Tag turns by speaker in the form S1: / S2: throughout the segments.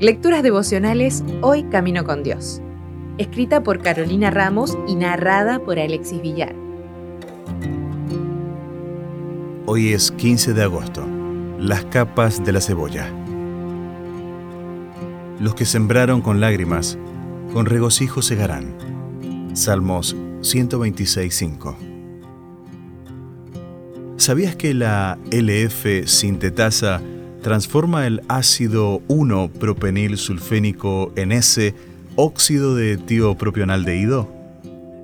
S1: Lecturas devocionales Hoy Camino con Dios. Escrita por Carolina Ramos y narrada por Alexis Villar.
S2: Hoy es 15 de agosto. Las capas de la cebolla. Los que sembraron con lágrimas, con regocijo segarán. Salmos 126.5. ¿Sabías que la LF sintetasa transforma el ácido 1-propenil sulfénico en ese óxido de tiopropionaldehído?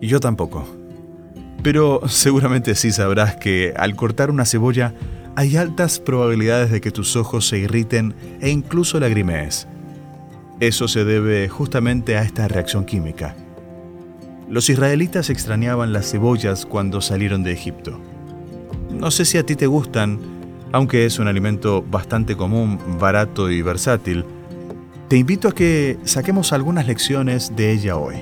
S2: Yo tampoco. Pero seguramente sí sabrás que al cortar una cebolla hay altas probabilidades de que tus ojos se irriten e incluso lagrimees. Eso se debe justamente a esta reacción química. Los israelitas extrañaban las cebollas cuando salieron de Egipto. No sé si a ti te gustan, aunque es un alimento bastante común, barato y versátil. Te invito a que saquemos algunas lecciones de ella hoy.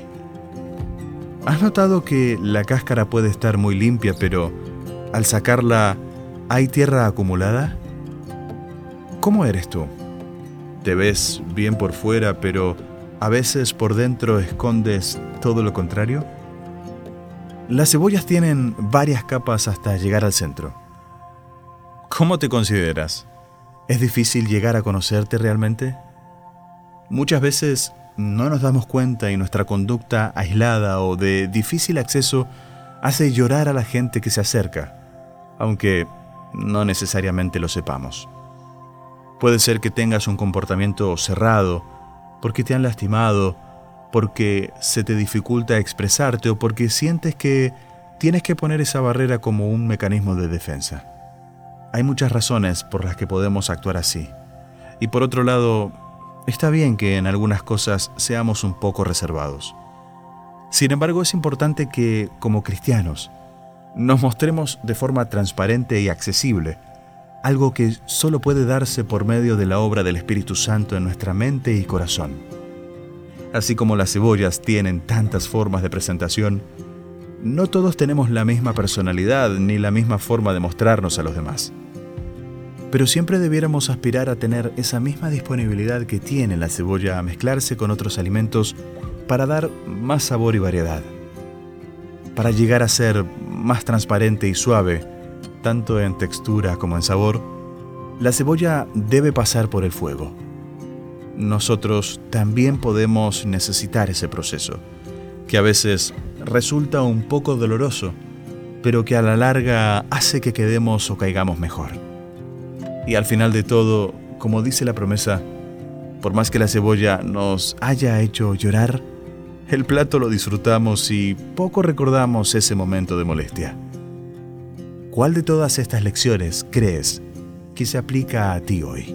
S2: ¿Has notado que la cáscara puede estar muy limpia, pero al sacarla hay tierra acumulada? ¿Cómo eres tú? ¿Te ves bien por fuera, pero a veces por dentro escondes todo lo contrario? Las cebollas tienen varias capas hasta llegar al centro. ¿Cómo te consideras? ¿Es difícil llegar a conocerte realmente? Muchas veces no nos damos cuenta y nuestra conducta aislada o de difícil acceso hace llorar a la gente que se acerca, aunque no necesariamente lo sepamos. Puede ser que tengas un comportamiento cerrado, porque te han lastimado, porque se te dificulta expresarte o porque sientes que tienes que poner esa barrera como un mecanismo de defensa. Hay muchas razones por las que podemos actuar así. Y por otro lado, está bien que en algunas cosas seamos un poco reservados. Sin embargo, es importante que, como cristianos, nos mostremos de forma transparente y accesible, algo que solo puede darse por medio de la obra del Espíritu Santo en nuestra mente y corazón. Así como las cebollas tienen tantas formas de presentación, no todos tenemos la misma personalidad ni la misma forma de mostrarnos a los demás. Pero siempre debiéramos aspirar a tener esa misma disponibilidad que tiene la cebolla a mezclarse con otros alimentos para dar más sabor y variedad. Para llegar a ser más transparente y suave, tanto en textura como en sabor, la cebolla debe pasar por el fuego. Nosotros también podemos necesitar ese proceso, que a veces resulta un poco doloroso, pero que a la larga hace que quedemos o caigamos mejor. Y al final de todo, como dice la promesa, por más que la cebolla nos haya hecho llorar, el plato lo disfrutamos y poco recordamos ese momento de molestia. ¿Cuál de todas estas lecciones crees que se aplica a ti hoy?